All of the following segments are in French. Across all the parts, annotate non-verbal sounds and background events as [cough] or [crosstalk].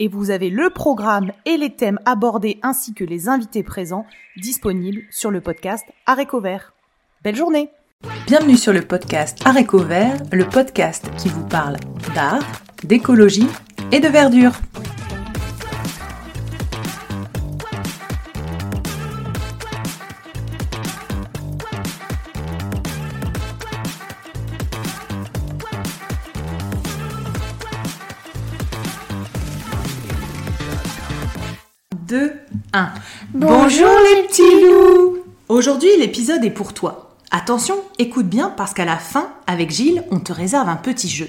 et vous avez le programme et les thèmes abordés ainsi que les invités présents disponibles sur le podcast Aréco Vert. Belle journée Bienvenue sur le podcast Aréco Vert, le podcast qui vous parle d'art, d'écologie et de verdure. Bonjour les petits loups. Aujourd'hui, l'épisode est pour toi. Attention, écoute bien parce qu'à la fin, avec Gilles, on te réserve un petit jeu.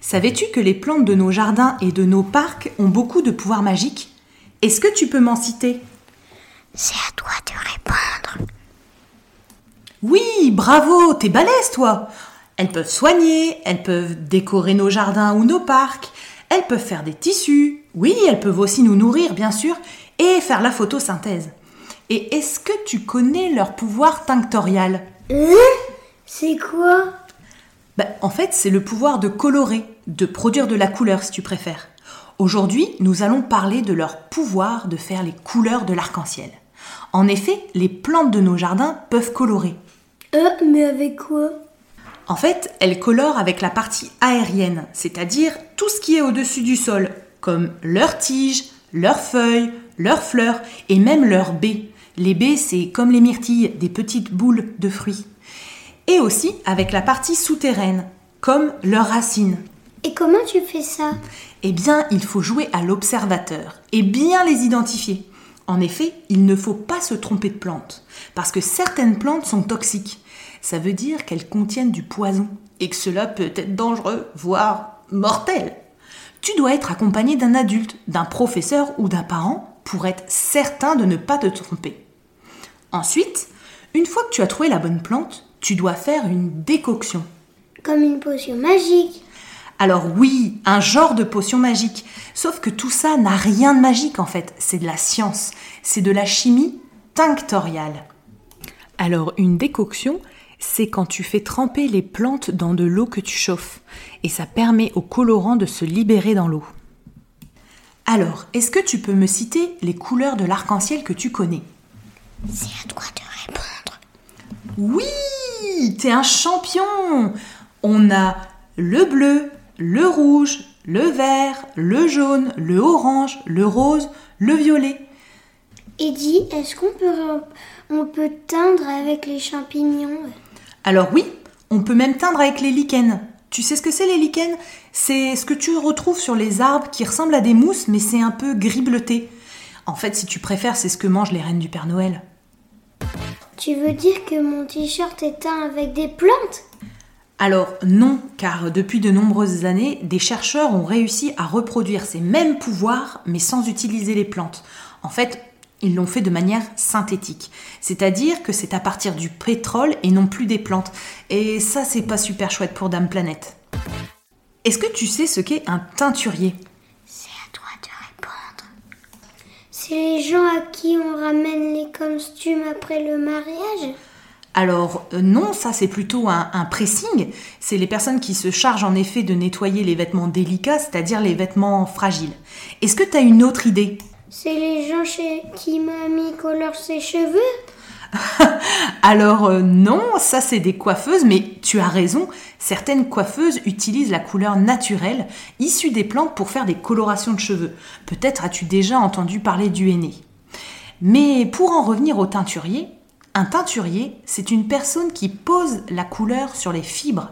Savais-tu que les plantes de nos jardins et de nos parcs ont beaucoup de pouvoirs magiques? Est-ce que tu peux m'en citer? C'est à toi de répondre. Oui, bravo, t'es balèze toi. Elles peuvent soigner, elles peuvent décorer nos jardins ou nos parcs, elles peuvent faire des tissus, oui, elles peuvent aussi nous nourrir bien sûr, et faire la photosynthèse. Et est-ce que tu connais leur pouvoir tinctorial? Hein C'est quoi? Ben, En fait, c'est le pouvoir de colorer, de produire de la couleur si tu préfères. Aujourd'hui, nous allons parler de leur pouvoir de faire les couleurs de l'arc-en-ciel. En effet, les plantes de nos jardins peuvent colorer. Euh, mais avec quoi? En fait, elles colorent avec la partie aérienne, c'est-à-dire tout ce qui est au-dessus du sol, comme leurs tiges, leurs feuilles, leurs fleurs et même leurs baies. Les baies, c'est comme les myrtilles, des petites boules de fruits. Et aussi avec la partie souterraine, comme leurs racines. Et comment tu fais ça? Eh bien, il faut jouer à l'observateur et bien les identifier. En effet, il ne faut pas se tromper de plantes, parce que certaines plantes sont toxiques. Ça veut dire qu'elles contiennent du poison, et que cela peut être dangereux, voire mortel. Tu dois être accompagné d'un adulte, d'un professeur ou d'un parent pour être certain de ne pas te tromper. Ensuite, une fois que tu as trouvé la bonne plante, tu dois faire une décoction. Comme une potion magique. Alors oui, un genre de potion magique. Sauf que tout ça n'a rien de magique en fait. C'est de la science. C'est de la chimie tinctoriale. Alors une décoction, c'est quand tu fais tremper les plantes dans de l'eau que tu chauffes. Et ça permet au colorant de se libérer dans l'eau. Alors, est-ce que tu peux me citer les couleurs de l'arc-en-ciel que tu connais? C'est à toi de répondre. Oui, t'es un champion. On a le bleu, le rouge, le vert, le jaune, le orange, le rose, le violet. Eddie, est-ce qu'on peut, on peut teindre avec les champignons? Alors oui, on peut même teindre avec les lichens. Tu sais ce que c'est les lichens? C'est ce que tu retrouves sur les arbres qui ressemblent à des mousses, mais c'est un peu gris bleuté. En fait, si tu préfères, c'est ce que mangent les reines du Père Noël. Tu veux dire que mon t-shirt est teint avec des plantes? Alors non, car depuis de nombreuses années, des chercheurs ont réussi à reproduire ces mêmes pouvoirs, mais sans utiliser les plantes. En fait, ils l'ont fait de manière synthétique. C'est-à-dire que c'est à partir du pétrole et non plus des plantes. Et ça, c'est pas super chouette pour Dame Planète. Est-ce que tu sais ce qu'est un teinturier? C'est à toi de répondre. C'est les gens à qui on ramène les costumes après le mariage? Alors euh, non, ça c'est plutôt un, un pressing. C'est les personnes qui se chargent en effet de nettoyer les vêtements délicats, c'est-à-dire les vêtements fragiles. Est-ce que tu as une autre idée? C'est les gens chez qui mamie colore ses cheveux [laughs] Alors euh, non, ça c'est des coiffeuses, mais tu as raison, certaines coiffeuses utilisent la couleur naturelle issue des plantes pour faire des colorations de cheveux. Peut-être as-tu déjà entendu parler du henné. Mais pour en revenir au teinturier, un teinturier, c'est une personne qui pose la couleur sur les fibres.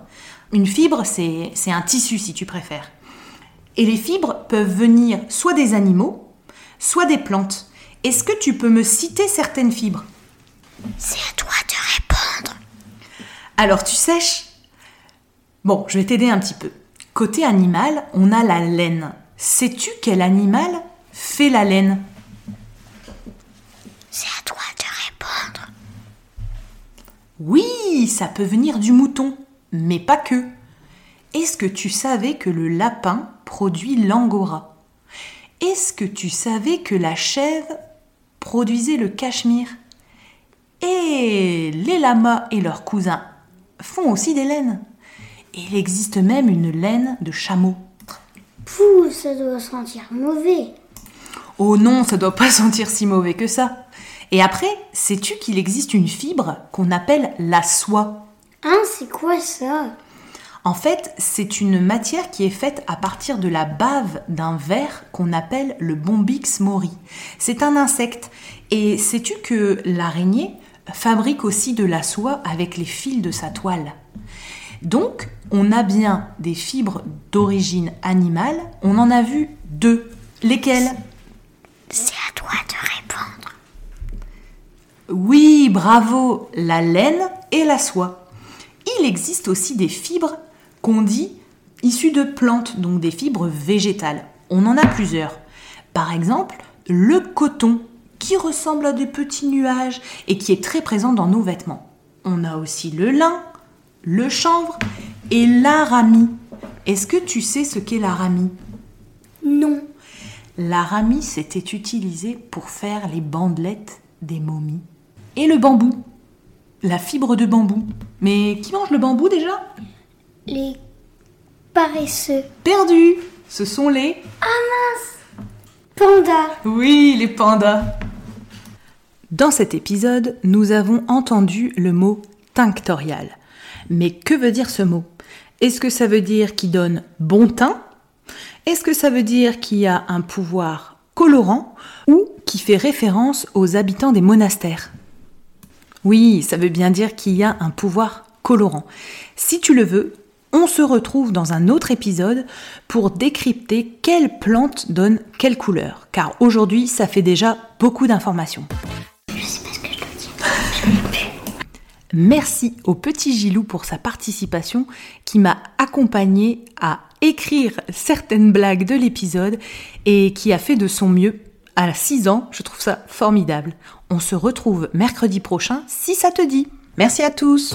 Une fibre, c'est c'est un tissu si tu préfères. Et les fibres peuvent venir soit des animaux, soit des plantes. Est-ce que tu peux me citer certaines fibres? C'est à toi de répondre. Alors tu sèches? Bon, je vais t'aider un petit peu. Côté animal, on a la laine. Sais-tu quel animal fait la laine? C'est à toi de répondre. Oui, ça peut venir du mouton, mais pas que. Est-ce que tu savais que le lapin produit l'angora? Est-ce que tu savais que la chèvre produisait le cachemire? Et les lamas et leurs cousins font aussi des laines. Il existe même une laine de chameau. Pouh, ça doit sentir mauvais. Oh non, ça doit pas [laughs] sentir si mauvais que ça. Et après, sais-tu qu'il existe une fibre qu'on appelle la soie? Hein, c'est quoi ça? En fait, c'est une matière qui est faite à partir de la bave d'un ver qu'on appelle le Bombix mori. C'est un insecte. Et sais-tu que l'araignée fabrique aussi de la soie avec les fils de sa toile? Donc, on a bien des fibres d'origine animale. On en a vu deux. Lesquelles? C'est à toi de répondre. Oui, bravo, la laine et la soie. Il existe aussi des fibres qu'on dit issues de plantes, donc des fibres végétales. On en a plusieurs. Par exemple, le coton, qui ressemble à des petits nuages et qui est très présent dans nos vêtements. On a aussi le lin, le chanvre et l'aramie. Est-ce que tu sais ce qu'est l'aramie Non. L'aramie, c'était utilisé pour faire les bandelettes des momies. Et le bambou La fibre de bambou. Mais qui mange le bambou déjà? Les paresseux. Perdu Ce sont les... Panda. Oui, les pandas Dans cet épisode, nous avons entendu le mot tinctorial. Mais que veut dire ce mot? Est-ce que ça veut dire qu'il donne bon teint? Est-ce que ça veut dire qu'il y a un pouvoir colorant ou qui fait référence aux habitants des monastères? Oui, ça veut bien dire qu'il y a un pouvoir colorant. Si tu le veux, on se retrouve dans un autre épisode pour décrypter quelle plante donne quelle couleur, car aujourd'hui ça fait déjà beaucoup d'informations. Je sais pas ce que je dois dire. Merci au petit Gilou pour sa participation qui m'a accompagné à écrire certaines blagues de l'épisode et qui a fait de son mieux à 6 ans. Je trouve ça formidable. On se retrouve mercredi prochain si ça te dit. Merci à tous.